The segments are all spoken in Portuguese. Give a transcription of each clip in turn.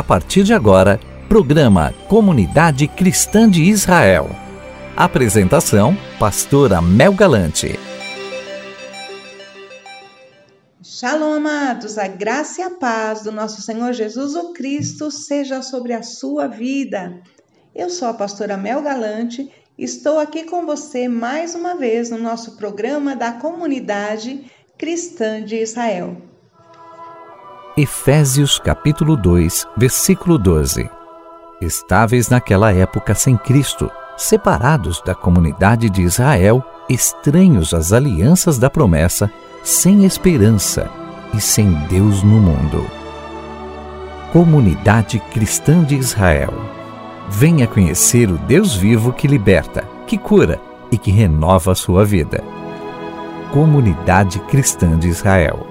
A partir de agora, programa Comunidade Cristã de Israel. Apresentação: Pastora Mel Galante. Shalom, amados, a graça e a paz do nosso Senhor Jesus o Cristo seja sobre a sua vida. Eu sou a pastora Mel Galante, estou aqui com você mais uma vez no nosso programa da Comunidade Cristã de Israel. Efésios capítulo 2, versículo 12. Estáveis naquela época sem Cristo, separados da comunidade de Israel, estranhos às alianças da promessa, sem esperança e sem Deus no mundo. Comunidade Cristã de Israel. Venha conhecer o Deus vivo que liberta, que cura e que renova a sua vida. Comunidade Cristã de Israel.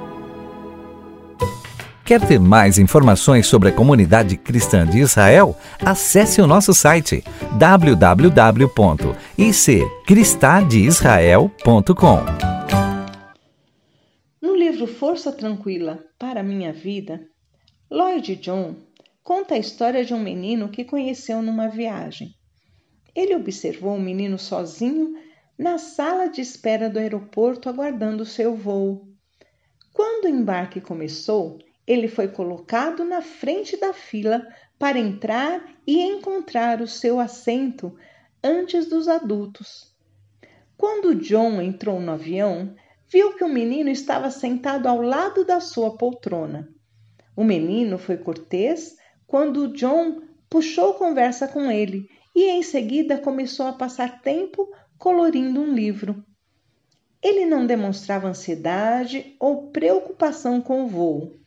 Quer ter mais informações sobre a comunidade cristã de Israel? Acesse o nosso site www.iccristadeisrael.com. No livro Força Tranquila para a Minha Vida, Lloyd John conta a história de um menino que conheceu numa viagem. Ele observou um menino sozinho na sala de espera do aeroporto aguardando seu voo. Quando o embarque começou, ele foi colocado na frente da fila para entrar e encontrar o seu assento antes dos adultos. Quando John entrou no avião, viu que o menino estava sentado ao lado da sua poltrona. O menino foi cortês quando John puxou conversa com ele e em seguida começou a passar tempo colorindo um livro. Ele não demonstrava ansiedade ou preocupação com o voo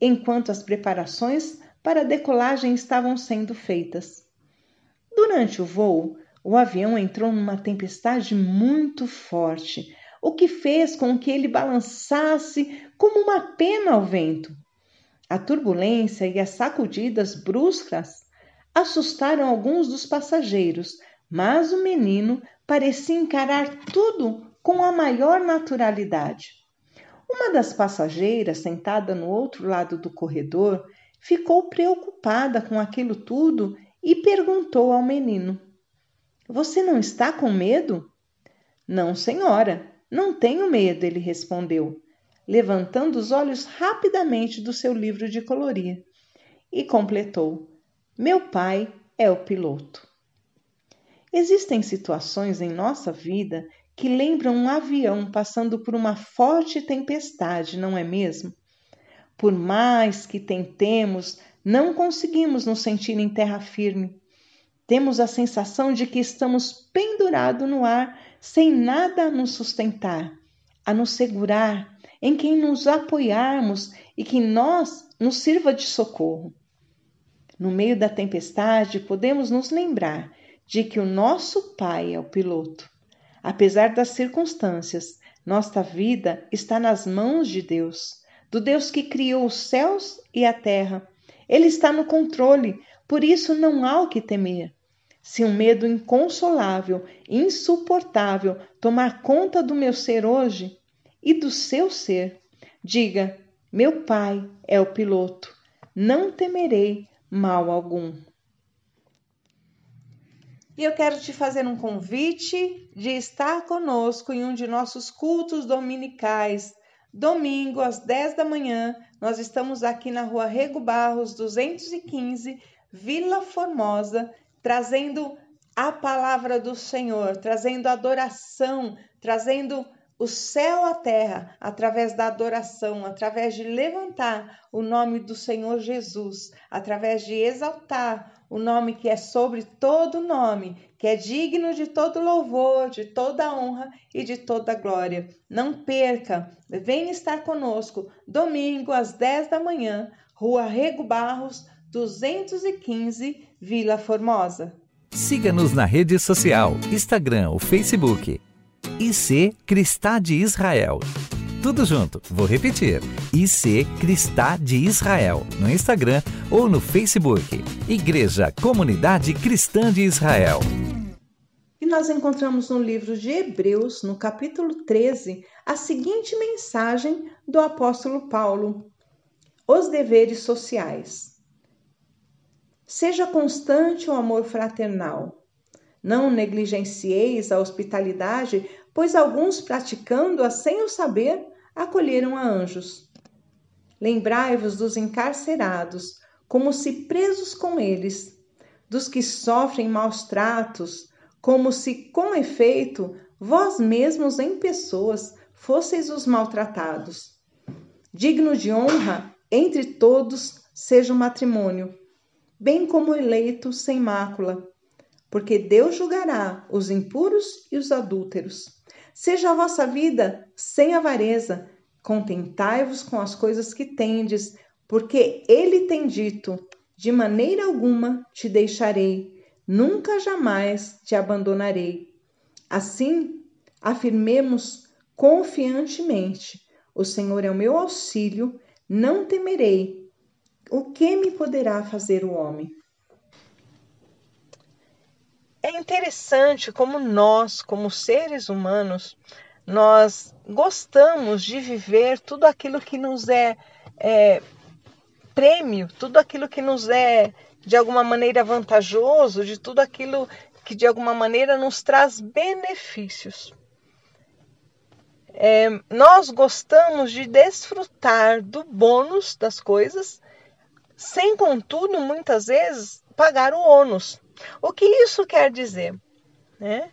enquanto as preparações para a decolagem estavam sendo feitas. Durante o voo, o avião entrou numa tempestade muito forte, o que fez com que ele balançasse como uma pena ao vento. A turbulência e as sacudidas bruscas assustaram alguns dos passageiros, mas o menino parecia encarar tudo com a maior naturalidade. Uma das passageiras, sentada no outro lado do corredor, ficou preocupada com aquilo tudo e perguntou ao menino: Você não está com medo? Não, senhora, não tenho medo, ele respondeu, levantando os olhos rapidamente do seu livro de colorir. E completou: Meu pai é o piloto. Existem situações em nossa vida que lembram um avião passando por uma forte tempestade, não é mesmo? Por mais que tentemos, não conseguimos nos sentir em terra firme. Temos a sensação de que estamos pendurados no ar, sem nada a nos sustentar, a nos segurar, em quem nos apoiarmos e que nós nos sirva de socorro. No meio da tempestade, podemos nos lembrar de que o nosso Pai é o piloto Apesar das circunstâncias, nossa vida está nas mãos de Deus, do Deus que criou os céus e a terra. Ele está no controle, por isso não há o que temer. Se um medo inconsolável, insuportável tomar conta do meu ser hoje e do seu ser, diga: Meu Pai é o piloto, não temerei mal algum. E eu quero te fazer um convite de estar conosco em um de nossos cultos dominicais. Domingo, às 10 da manhã, nós estamos aqui na rua Rego Barros, 215, Vila Formosa, trazendo a palavra do Senhor, trazendo adoração, trazendo o céu à terra através da adoração, através de levantar o nome do Senhor Jesus, através de exaltar o nome que é sobre todo nome, que é digno de todo louvor, de toda honra e de toda glória. Não perca, venha estar conosco domingo às 10 da manhã, Rua Rego Barros, 215, Vila Formosa. Siga-nos na rede social, Instagram ou Facebook. IC Cristá de Israel. Tudo junto, vou repetir. IC Cristá de Israel, no Instagram ou no Facebook. Igreja Comunidade Cristã de Israel. E nós encontramos no livro de Hebreus, no capítulo 13, a seguinte mensagem do apóstolo Paulo: Os deveres sociais. Seja constante o amor fraternal. Não negligencieis a hospitalidade, pois alguns, praticando-a sem o saber, acolheram a anjos. Lembrai-vos dos encarcerados, como se presos com eles, dos que sofrem maus tratos, como se, com efeito, vós mesmos em pessoas fosseis os maltratados. Digno de honra entre todos seja o matrimônio, bem como eleito sem mácula, porque Deus julgará os impuros e os adúlteros. Seja a vossa vida sem avareza, contentai-vos com as coisas que tendes, porque ele tem dito: de maneira alguma te deixarei, nunca jamais te abandonarei. Assim, afirmemos confiantemente: o Senhor é o meu auxílio, não temerei. O que me poderá fazer o homem? É interessante como nós, como seres humanos, nós gostamos de viver tudo aquilo que nos é, é prêmio, tudo aquilo que nos é de alguma maneira vantajoso, de tudo aquilo que de alguma maneira nos traz benefícios. É, nós gostamos de desfrutar do bônus das coisas, sem, contudo, muitas vezes pagar o ônus. O que isso quer dizer? Né?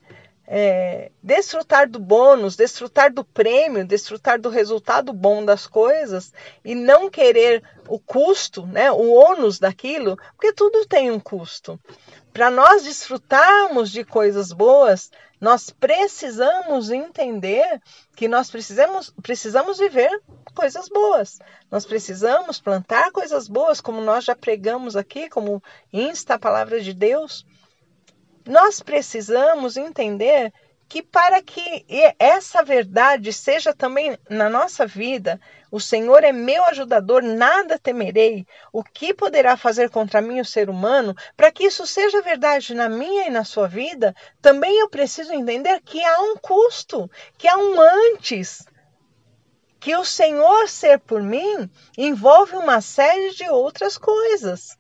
É, desfrutar do bônus, desfrutar do prêmio, desfrutar do resultado bom das coisas e não querer o custo, né, o ônus daquilo, porque tudo tem um custo. Para nós desfrutarmos de coisas boas, nós precisamos entender que nós precisamos, precisamos viver coisas boas. Nós precisamos plantar coisas boas, como nós já pregamos aqui, como insta a palavra de Deus. Nós precisamos entender que para que essa verdade seja também na nossa vida, o Senhor é meu ajudador, nada temerei. O que poderá fazer contra mim o ser humano? Para que isso seja verdade na minha e na sua vida, também eu preciso entender que há um custo, que há um antes. Que o Senhor ser por mim envolve uma série de outras coisas.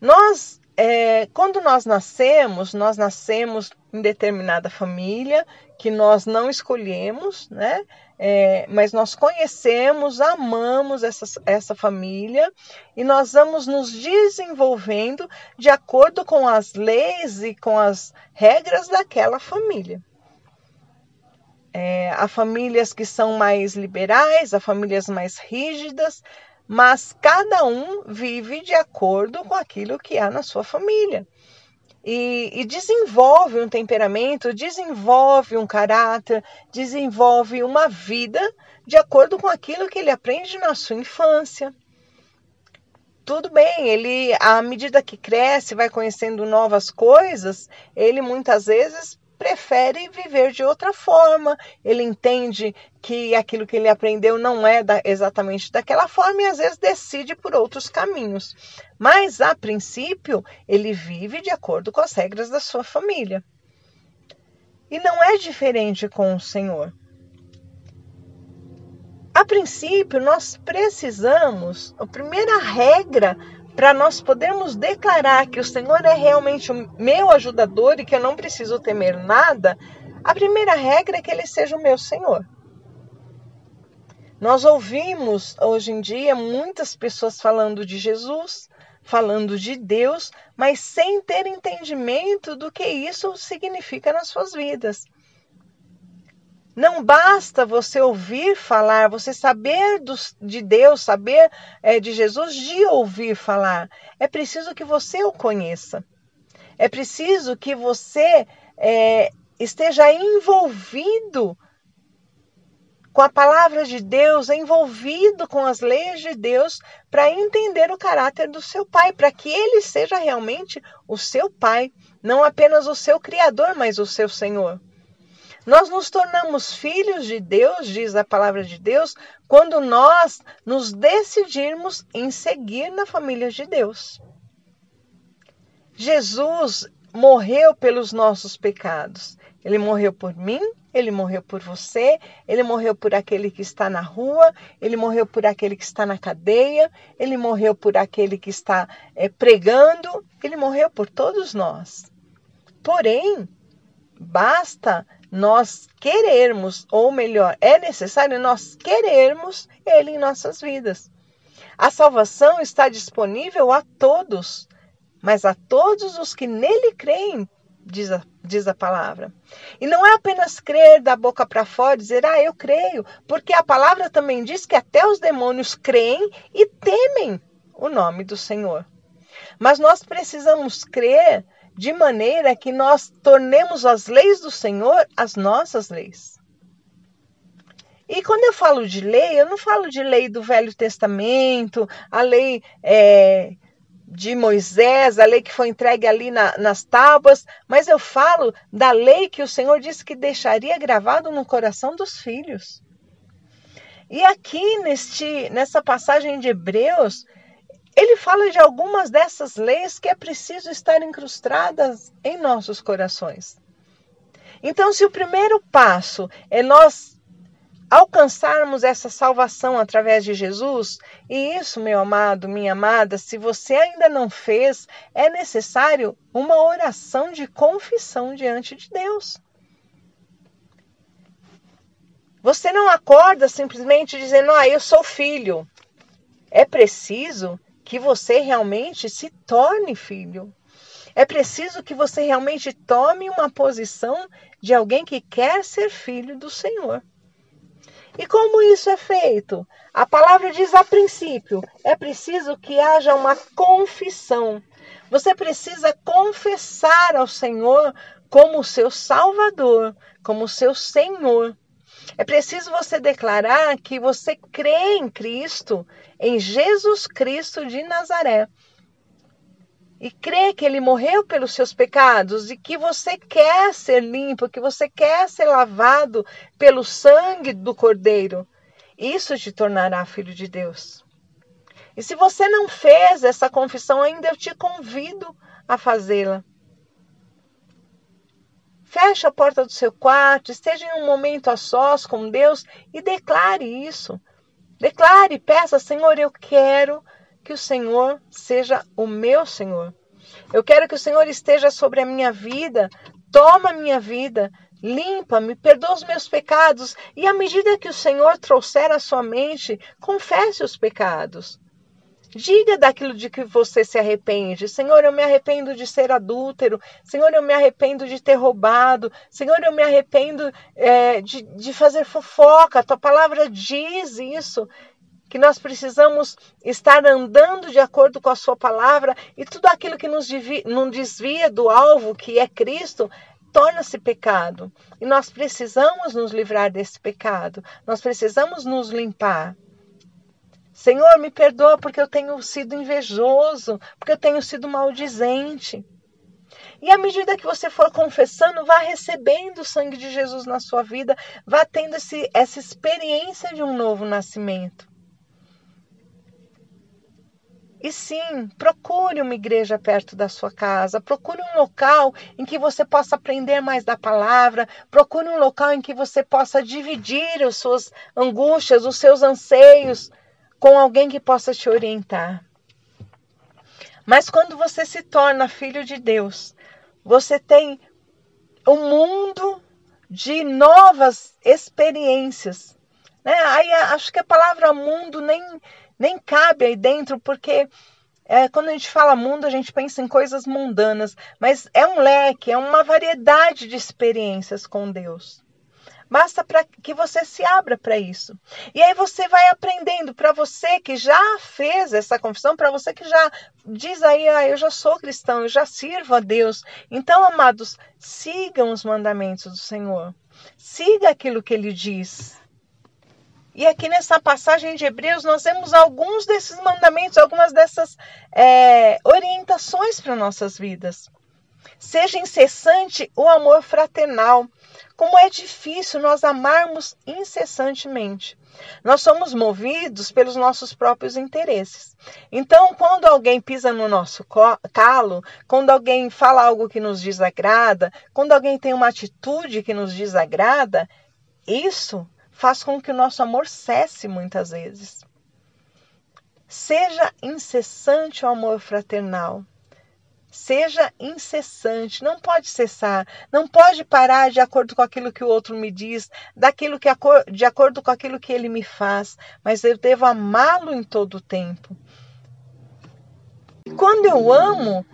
Nós é, quando nós nascemos, nós nascemos em determinada família que nós não escolhemos, né? É, mas nós conhecemos, amamos essa, essa família e nós vamos nos desenvolvendo de acordo com as leis e com as regras daquela família. É, há famílias que são mais liberais, há famílias mais rígidas, mas cada um vive de acordo com aquilo que há na sua família. E, e, desenvolve um temperamento, desenvolve um caráter, desenvolve uma vida de acordo com aquilo que ele aprende na sua infância. Tudo bem, ele, à medida que cresce, vai conhecendo novas coisas, ele muitas vezes prefere viver de outra forma. Ele entende que aquilo que ele aprendeu não é da, exatamente daquela forma e às vezes decide por outros caminhos. Mas, a princípio, ele vive de acordo com as regras da sua família. E não é diferente com o Senhor. A princípio, nós precisamos, a primeira regra para nós podermos declarar que o Senhor é realmente o meu ajudador e que eu não preciso temer nada, a primeira regra é que ele seja o meu Senhor. Nós ouvimos hoje em dia muitas pessoas falando de Jesus, falando de Deus, mas sem ter entendimento do que isso significa nas suas vidas. Não basta você ouvir falar, você saber de Deus, saber é, de Jesus, de ouvir falar. É preciso que você o conheça. É preciso que você é, esteja envolvido com a palavra de Deus, envolvido com as leis de Deus, para entender o caráter do seu pai, para que ele seja realmente o seu pai, não apenas o seu criador, mas o seu Senhor. Nós nos tornamos filhos de Deus, diz a palavra de Deus, quando nós nos decidirmos em seguir na família de Deus. Jesus morreu pelos nossos pecados. Ele morreu por mim, ele morreu por você, ele morreu por aquele que está na rua, ele morreu por aquele que está na cadeia, ele morreu por aquele que está é, pregando, ele morreu por todos nós. Porém, basta nós querermos, ou melhor, é necessário nós querermos ele em nossas vidas. A salvação está disponível a todos, mas a todos os que nele creem, diz a, diz a palavra. E não é apenas crer da boca para fora, dizer, ah, eu creio, porque a palavra também diz que até os demônios creem e temem o nome do Senhor. Mas nós precisamos crer de maneira que nós tornemos as leis do Senhor as nossas leis. E quando eu falo de lei, eu não falo de lei do Velho Testamento, a lei é, de Moisés, a lei que foi entregue ali na, nas tábuas, mas eu falo da lei que o Senhor disse que deixaria gravado no coração dos filhos. E aqui neste, nessa passagem de Hebreus, ele fala de algumas dessas leis que é preciso estar incrustadas em nossos corações. Então, se o primeiro passo é nós alcançarmos essa salvação através de Jesus, e isso, meu amado, minha amada, se você ainda não fez, é necessário uma oração de confissão diante de Deus. Você não acorda simplesmente dizendo, ah, eu sou filho. É preciso que você realmente se torne filho. É preciso que você realmente tome uma posição de alguém que quer ser filho do Senhor. E como isso é feito? A palavra diz a princípio: é preciso que haja uma confissão. Você precisa confessar ao Senhor como seu Salvador, como seu Senhor. É preciso você declarar que você crê em Cristo, em Jesus Cristo de Nazaré. E crê que ele morreu pelos seus pecados e que você quer ser limpo, que você quer ser lavado pelo sangue do Cordeiro. Isso te tornará filho de Deus. E se você não fez essa confissão ainda, eu te convido a fazê-la. Feche a porta do seu quarto, esteja em um momento a sós com Deus e declare isso. Declare, peça, Senhor, eu quero que o Senhor seja o meu Senhor. Eu quero que o Senhor esteja sobre a minha vida, toma a minha vida, limpa-me, perdoa os meus pecados, e à medida que o Senhor trouxer à sua mente, confesse os pecados. Diga daquilo de que você se arrepende. Senhor, eu me arrependo de ser adúltero. Senhor, eu me arrependo de ter roubado. Senhor, eu me arrependo é, de, de fazer fofoca. A tua palavra diz isso. Que nós precisamos estar andando de acordo com a Sua palavra e tudo aquilo que nos nos desvia do alvo, que é Cristo, torna-se pecado. E nós precisamos nos livrar desse pecado. Nós precisamos nos limpar. Senhor, me perdoa porque eu tenho sido invejoso, porque eu tenho sido maldizente. E à medida que você for confessando, vá recebendo o sangue de Jesus na sua vida, vá tendo esse, essa experiência de um novo nascimento. E sim, procure uma igreja perto da sua casa, procure um local em que você possa aprender mais da palavra, procure um local em que você possa dividir as suas angústias, os seus anseios com alguém que possa te orientar. Mas quando você se torna filho de Deus, você tem um mundo de novas experiências. Né? Aí acho que a palavra mundo nem, nem cabe aí dentro, porque é, quando a gente fala mundo, a gente pensa em coisas mundanas, mas é um leque, é uma variedade de experiências com Deus. Basta para que você se abra para isso. E aí você vai aprendendo. Para você que já fez essa confissão, para você que já diz aí, ah, eu já sou cristão, eu já sirvo a Deus. Então, amados, sigam os mandamentos do Senhor. Siga aquilo que ele diz. E aqui nessa passagem de Hebreus, nós vemos alguns desses mandamentos, algumas dessas é, orientações para nossas vidas. Seja incessante o amor fraternal como é difícil nós amarmos incessantemente. Nós somos movidos pelos nossos próprios interesses. Então, quando alguém pisa no nosso calo, quando alguém fala algo que nos desagrada, quando alguém tem uma atitude que nos desagrada, isso faz com que o nosso amor cesse muitas vezes. Seja incessante o amor fraternal. Seja incessante, não pode cessar, não pode parar de acordo com aquilo que o outro me diz, daquilo que de acordo com aquilo que ele me faz, mas eu devo amá-lo em todo o tempo. Quando eu amo,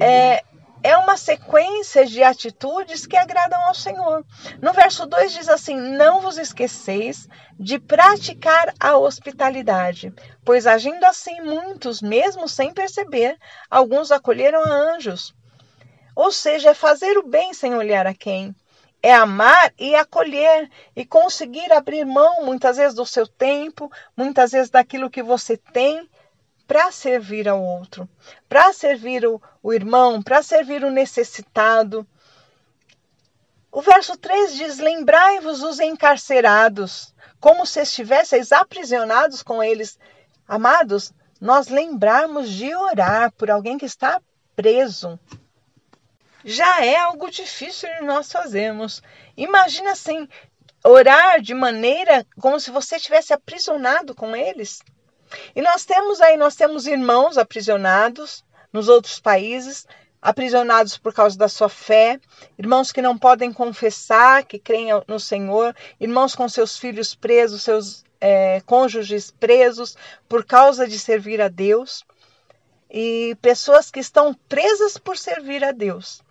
é, é uma sequência de atitudes que agradam ao Senhor. No verso 2 diz assim: Não vos esqueceis de praticar a hospitalidade, pois agindo assim, muitos, mesmo sem perceber, alguns acolheram a anjos. Ou seja, é fazer o bem sem olhar a quem. É amar e acolher e conseguir abrir mão muitas vezes do seu tempo, muitas vezes daquilo que você tem para servir ao outro, para servir o, o irmão, para servir o necessitado. O verso 3 diz: Lembrai-vos os encarcerados, como se estivesseis aprisionados com eles. Amados, nós lembrarmos de orar por alguém que está preso. Já é algo difícil de nós fazermos. Imagina assim, orar de maneira como se você estivesse aprisionado com eles. E nós temos aí, nós temos irmãos aprisionados nos outros países, aprisionados por causa da sua fé, irmãos que não podem confessar que creem no Senhor, irmãos com seus filhos presos, seus é, cônjuges presos por causa de servir a Deus, e pessoas que estão presas por servir a Deus.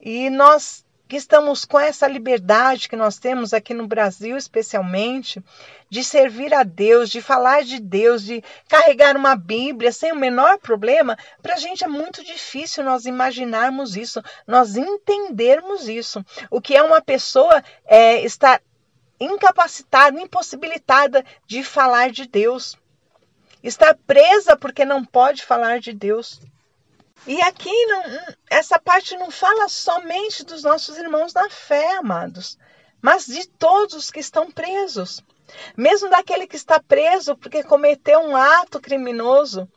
E nós que estamos com essa liberdade que nós temos aqui no Brasil, especialmente, de servir a Deus, de falar de Deus, de carregar uma Bíblia sem o menor problema, para a gente é muito difícil nós imaginarmos isso, nós entendermos isso. O que é uma pessoa é, estar incapacitada, impossibilitada de falar de Deus. Estar presa porque não pode falar de Deus. E aqui não, essa parte não fala somente dos nossos irmãos na fé, amados, mas de todos os que estão presos. Mesmo daquele que está preso porque cometeu um ato criminoso.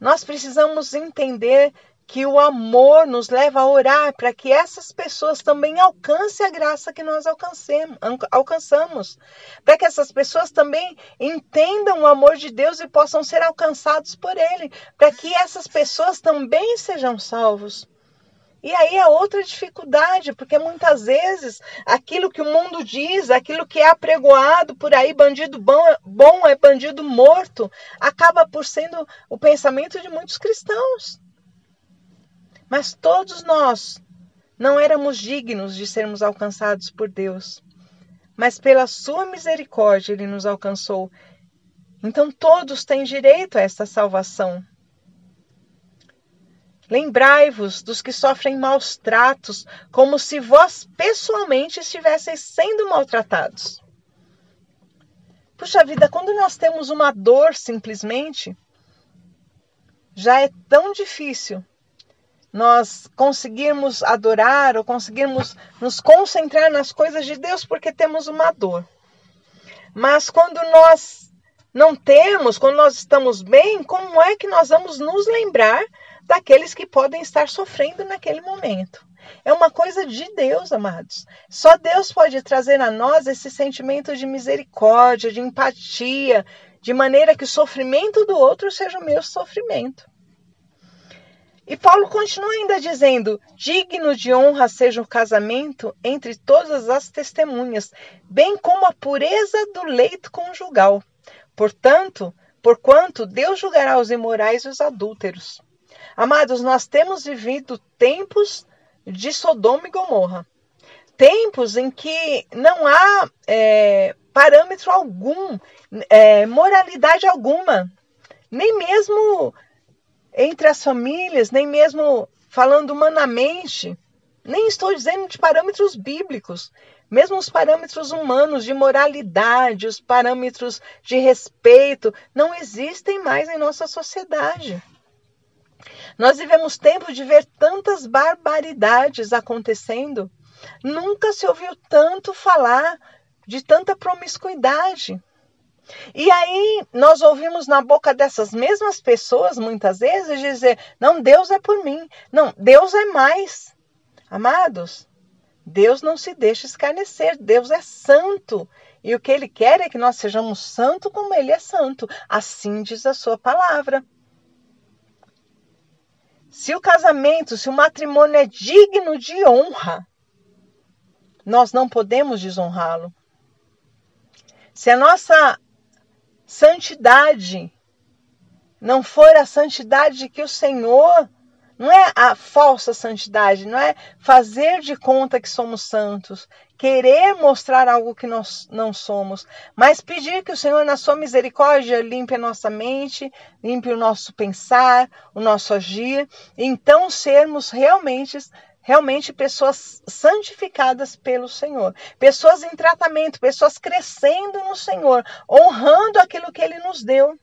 Nós precisamos entender que o amor nos leva a orar para que essas pessoas também alcancem a graça que nós alcançamos, para que essas pessoas também entendam o amor de Deus e possam ser alcançados por Ele, para que essas pessoas também sejam salvos. E aí é outra dificuldade, porque muitas vezes aquilo que o mundo diz, aquilo que é apregoado por aí, bandido bom, bom é bandido morto, acaba por sendo o pensamento de muitos cristãos. Mas todos nós não éramos dignos de sermos alcançados por Deus, mas pela sua misericórdia ele nos alcançou. Então todos têm direito a essa salvação. Lembrai-vos dos que sofrem maus tratos, como se vós pessoalmente estivesseis sendo maltratados. Puxa vida, quando nós temos uma dor simplesmente, já é tão difícil nós conseguirmos adorar ou conseguirmos nos concentrar nas coisas de Deus porque temos uma dor. Mas quando nós não temos, quando nós estamos bem, como é que nós vamos nos lembrar daqueles que podem estar sofrendo naquele momento? É uma coisa de Deus, amados. Só Deus pode trazer a nós esse sentimento de misericórdia, de empatia, de maneira que o sofrimento do outro seja o meu sofrimento. E Paulo continua ainda dizendo: digno de honra seja o casamento entre todas as testemunhas, bem como a pureza do leito conjugal. Portanto, porquanto Deus julgará os imorais e os adúlteros. Amados, nós temos vivido tempos de Sodoma e Gomorra. Tempos em que não há é, parâmetro algum, é, moralidade alguma, nem mesmo entre as famílias, nem mesmo falando humanamente. Nem estou dizendo de parâmetros bíblicos, mesmo os parâmetros humanos de moralidade, os parâmetros de respeito, não existem mais em nossa sociedade. Nós vivemos tempo de ver tantas barbaridades acontecendo Nunca se ouviu tanto falar de tanta promiscuidade. E aí nós ouvimos na boca dessas mesmas pessoas muitas vezes dizer: não, Deus é por mim, não, Deus é mais. Amados, Deus não se deixa escarnecer, Deus é santo. E o que ele quer é que nós sejamos santo como ele é santo. Assim diz a sua palavra. Se o casamento, se o matrimônio é digno de honra, nós não podemos desonrá-lo. Se a nossa santidade. Não for a santidade que o Senhor, não é a falsa santidade, não é fazer de conta que somos santos, querer mostrar algo que nós não somos, mas pedir que o Senhor, na sua misericórdia, limpe a nossa mente, limpe o nosso pensar, o nosso agir, então sermos realmente realmente pessoas santificadas pelo Senhor, pessoas em tratamento, pessoas crescendo no Senhor, honrando aquilo que Ele nos deu,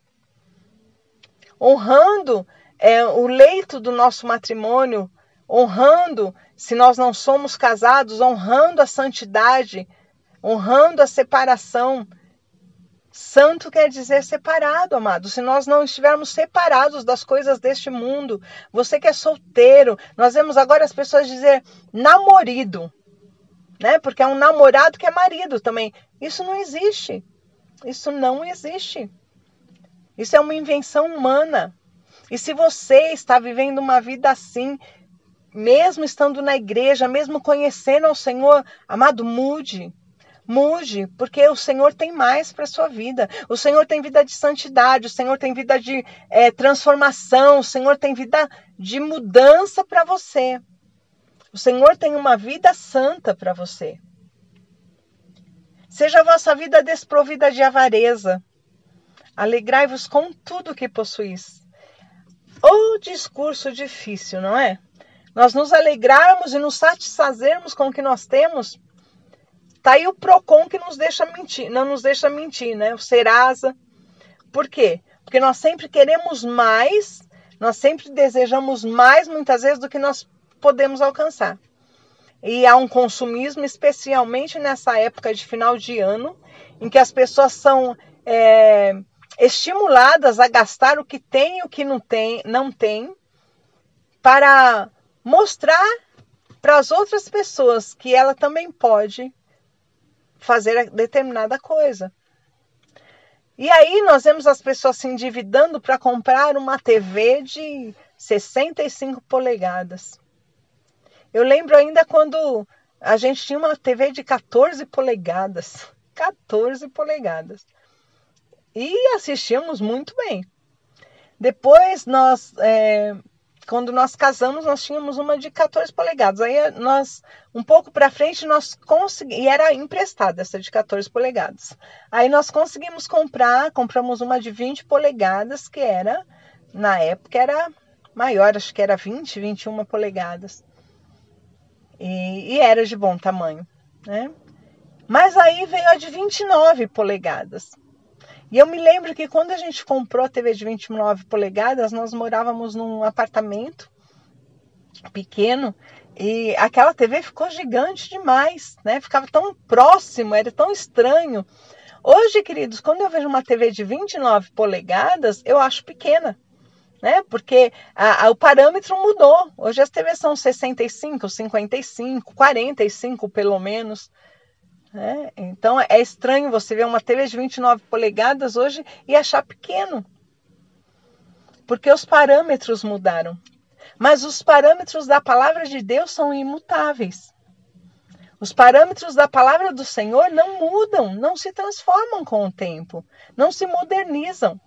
honrando é, o leito do nosso matrimônio, honrando, se nós não somos casados, honrando a santidade, honrando a separação, Santo quer dizer separado, amado. Se nós não estivermos separados das coisas deste mundo, você que é solteiro, nós vemos agora as pessoas dizer namorido, né? Porque é um namorado que é marido também. Isso não existe. Isso não existe. Isso é uma invenção humana. E se você está vivendo uma vida assim, mesmo estando na igreja, mesmo conhecendo ao Senhor, amado, mude. Mude, porque o Senhor tem mais para a sua vida. O Senhor tem vida de santidade, o Senhor tem vida de é, transformação, o Senhor tem vida de mudança para você. O Senhor tem uma vida santa para você. Seja a vossa vida desprovida de avareza. Alegrai-vos com tudo que possuís. O discurso difícil, não é? Nós nos alegrarmos e nos satisfazermos com o que nós temos Tá aí o Procon que nos deixa mentir, não nos deixa mentir, né? O Serasa. Por quê? Porque nós sempre queremos mais, nós sempre desejamos mais, muitas vezes, do que nós podemos alcançar. E há um consumismo, especialmente nessa época de final de ano, em que as pessoas são é, estimuladas a gastar o que tem e o que não tem, não tem, para mostrar para as outras pessoas que ela também pode fazer determinada coisa. E aí nós vemos as pessoas se endividando para comprar uma TV de 65 polegadas. Eu lembro ainda quando a gente tinha uma TV de 14 polegadas. 14 polegadas. E assistíamos muito bem. Depois nós é, quando nós casamos, nós tínhamos uma de 14 polegadas. Aí nós, um pouco para frente, nós conseguimos, e era emprestada essa de 14 polegadas. Aí nós conseguimos comprar, compramos uma de 20 polegadas, que era, na época, era maior, acho que era 20, 21 polegadas. E, e era de bom tamanho, né? Mas aí veio a de 29 polegadas. E eu me lembro que quando a gente comprou a TV de 29 polegadas, nós morávamos num apartamento pequeno e aquela TV ficou gigante demais, né? Ficava tão próximo, era tão estranho. Hoje, queridos, quando eu vejo uma TV de 29 polegadas, eu acho pequena, né? Porque a, a, o parâmetro mudou. Hoje as TVs são 65, 55, 45 pelo menos. Né? Então é estranho você ver uma TV de 29 polegadas hoje e achar pequeno, porque os parâmetros mudaram. Mas os parâmetros da palavra de Deus são imutáveis. Os parâmetros da palavra do Senhor não mudam, não se transformam com o tempo, não se modernizam.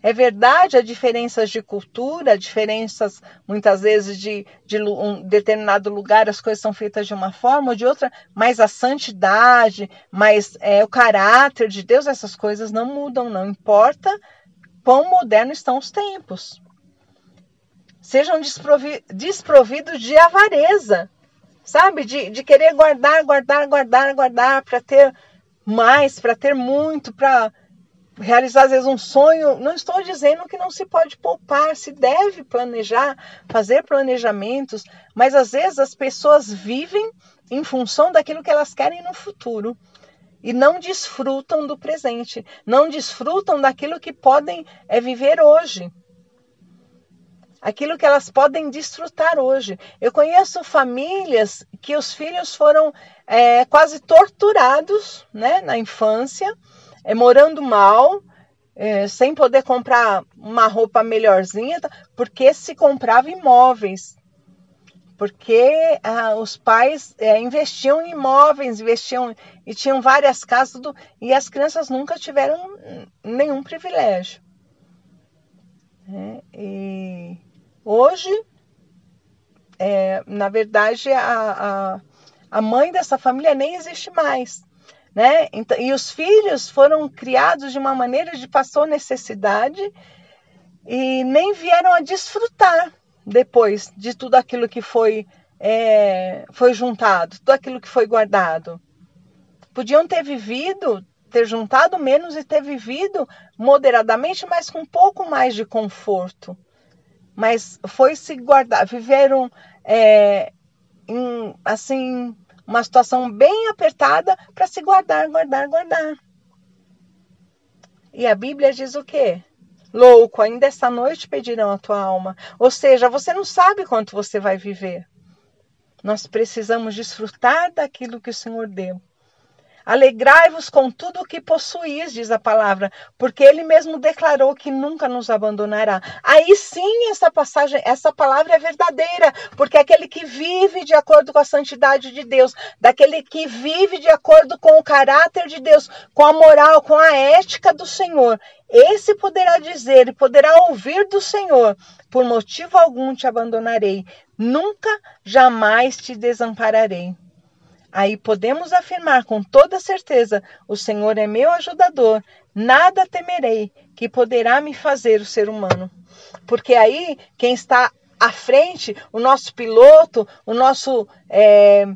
É verdade a diferenças de cultura, diferenças muitas vezes de, de um determinado lugar as coisas são feitas de uma forma ou de outra, mas a santidade, mas é, o caráter de Deus, essas coisas não mudam, não importa quão modernos estão os tempos. Sejam desprovi desprovidos de avareza, sabe? De, de querer guardar, guardar, guardar, guardar para ter mais, para ter muito, para realizar às vezes um sonho, não estou dizendo que não se pode poupar, se deve planejar, fazer planejamentos, mas às vezes as pessoas vivem em função daquilo que elas querem no futuro e não desfrutam do presente, não desfrutam daquilo que podem é, viver hoje. Aquilo que elas podem desfrutar hoje. Eu conheço famílias que os filhos foram é, quase torturados né, na infância, é, morando mal, é, sem poder comprar uma roupa melhorzinha, porque se comprava imóveis porque ah, os pais é, investiam em imóveis, investiam e tinham várias casas do, e as crianças nunca tiveram nenhum privilégio. É, e hoje, é, na verdade, a, a, a, mãe dessa família nem existe mais. Né? Então, e os filhos foram criados de uma maneira de passou necessidade e nem vieram a desfrutar depois de tudo aquilo que foi, é, foi juntado, tudo aquilo que foi guardado. Podiam ter vivido, ter juntado menos e ter vivido moderadamente, mas com um pouco mais de conforto. Mas foi se guardar, viveram é, em, assim uma situação bem apertada para se guardar, guardar, guardar. E a Bíblia diz o quê? Louco, ainda esta noite pedirão a tua alma. Ou seja, você não sabe quanto você vai viver. Nós precisamos desfrutar daquilo que o Senhor deu. Alegrai-vos com tudo o que possuís, diz a palavra, porque ele mesmo declarou que nunca nos abandonará. Aí sim, essa passagem, essa palavra é verdadeira, porque aquele que vive de acordo com a santidade de Deus, daquele que vive de acordo com o caráter de Deus, com a moral, com a ética do Senhor, esse poderá dizer e poderá ouvir do Senhor: por motivo algum te abandonarei, nunca, jamais te desampararei. Aí podemos afirmar com toda certeza: o Senhor é meu ajudador, nada temerei que poderá me fazer o ser humano. Porque aí quem está à frente, o nosso piloto, o nosso é,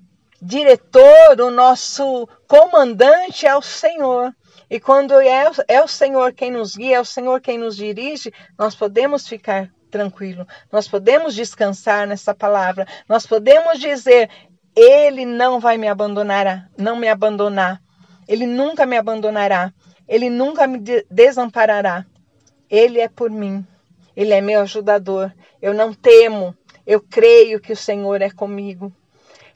diretor, o nosso comandante é o Senhor. E quando é, é o Senhor quem nos guia, é o Senhor quem nos dirige, nós podemos ficar tranquilo. Nós podemos descansar nessa palavra. Nós podemos dizer: ele não vai me abandonar, não me abandonar. Ele nunca me abandonará. Ele nunca me desamparará. Ele é por mim. Ele é meu ajudador. Eu não temo. Eu creio que o Senhor é comigo.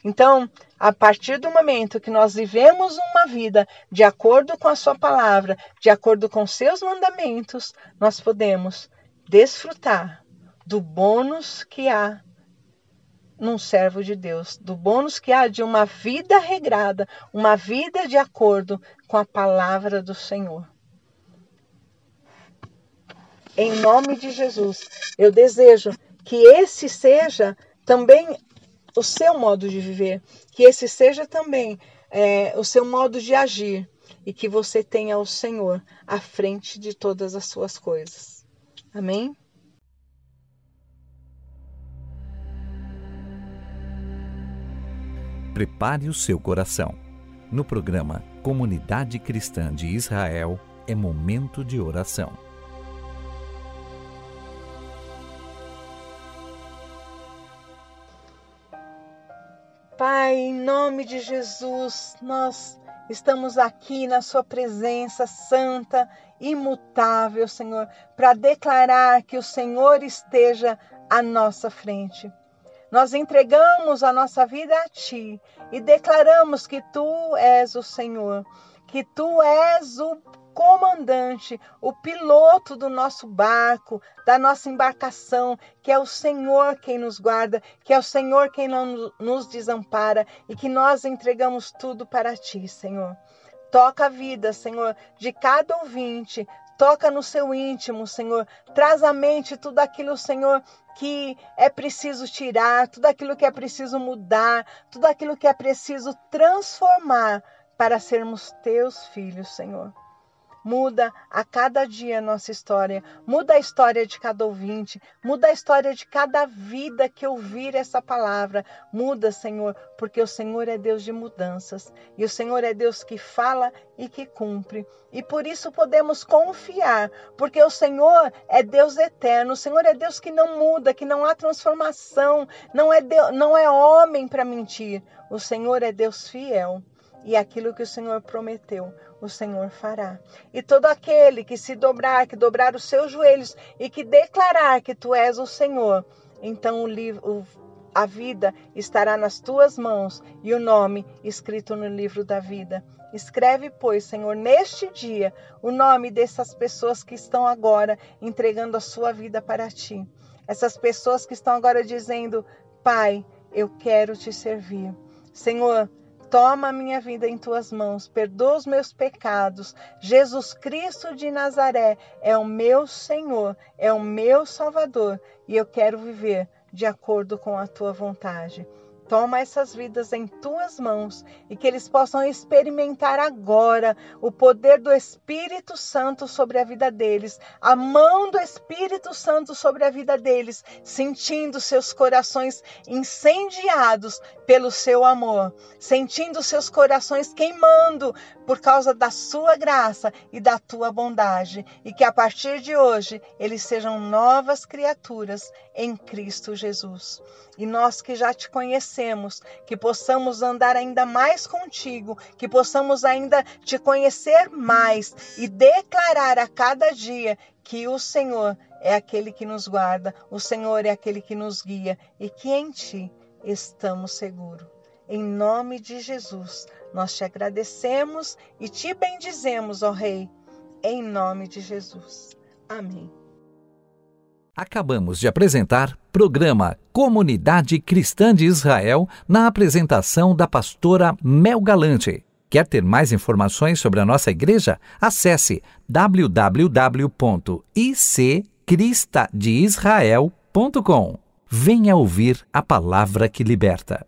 Então, a partir do momento que nós vivemos uma vida de acordo com a Sua palavra, de acordo com seus mandamentos, nós podemos desfrutar do bônus que há num servo de Deus, do bônus que há de uma vida regrada, uma vida de acordo com a palavra do Senhor. Em nome de Jesus, eu desejo que esse seja também o seu modo de viver, que esse seja também é, o seu modo de agir e que você tenha o Senhor à frente de todas as suas coisas. Amém? Prepare o seu coração. No programa Comunidade Cristã de Israel é momento de oração. Pai, em nome de Jesus, nós estamos aqui na Sua presença santa, imutável, Senhor, para declarar que o Senhor esteja à nossa frente. Nós entregamos a nossa vida a Ti e declaramos que Tu és o Senhor, que Tu és o comandante, o piloto do nosso barco, da nossa embarcação, que é o Senhor quem nos guarda, que é o Senhor quem nos desampara e que nós entregamos tudo para Ti, Senhor. Toca a vida, Senhor, de cada ouvinte, toca no seu íntimo, Senhor. Traz à mente tudo aquilo, Senhor, que é preciso tirar, tudo aquilo que é preciso mudar, tudo aquilo que é preciso transformar para sermos teus filhos, Senhor. Muda a cada dia a nossa história, muda a história de cada ouvinte, muda a história de cada vida que ouvir essa palavra. Muda, Senhor, porque o Senhor é Deus de mudanças e o Senhor é Deus que fala e que cumpre. E por isso podemos confiar, porque o Senhor é Deus eterno, o Senhor é Deus que não muda, que não há transformação, não é, Deus, não é homem para mentir. O Senhor é Deus fiel e aquilo que o Senhor prometeu, o Senhor fará. E todo aquele que se dobrar, que dobrar os seus joelhos e que declarar que tu és o Senhor, então o livro, a vida estará nas tuas mãos e o nome escrito no livro da vida. Escreve, pois, Senhor, neste dia, o nome dessas pessoas que estão agora entregando a sua vida para ti. Essas pessoas que estão agora dizendo: Pai, eu quero te servir. Senhor, Toma minha vida em tuas mãos, perdoa os meus pecados. Jesus Cristo de Nazaré é o meu Senhor, é o meu Salvador e eu quero viver de acordo com a tua vontade. Toma essas vidas em tuas mãos e que eles possam experimentar agora o poder do Espírito Santo sobre a vida deles, a mão do Espírito Santo sobre a vida deles, sentindo seus corações incendiados pelo seu amor, sentindo seus corações queimando por causa da sua graça e da tua bondade, e que a partir de hoje eles sejam novas criaturas em Cristo Jesus. E nós que já te conhecemos, que possamos andar ainda mais contigo, que possamos ainda te conhecer mais e declarar a cada dia que o Senhor é aquele que nos guarda, o Senhor é aquele que nos guia e que em ti estamos seguros. Em nome de Jesus, nós te agradecemos e te bendizemos, ó Rei, em nome de Jesus. Amém. Acabamos de apresentar programa Comunidade Cristã de Israel na apresentação da pastora Mel Galante. Quer ter mais informações sobre a nossa igreja? Acesse www.iccristadeisrael.com. Venha ouvir a palavra que liberta.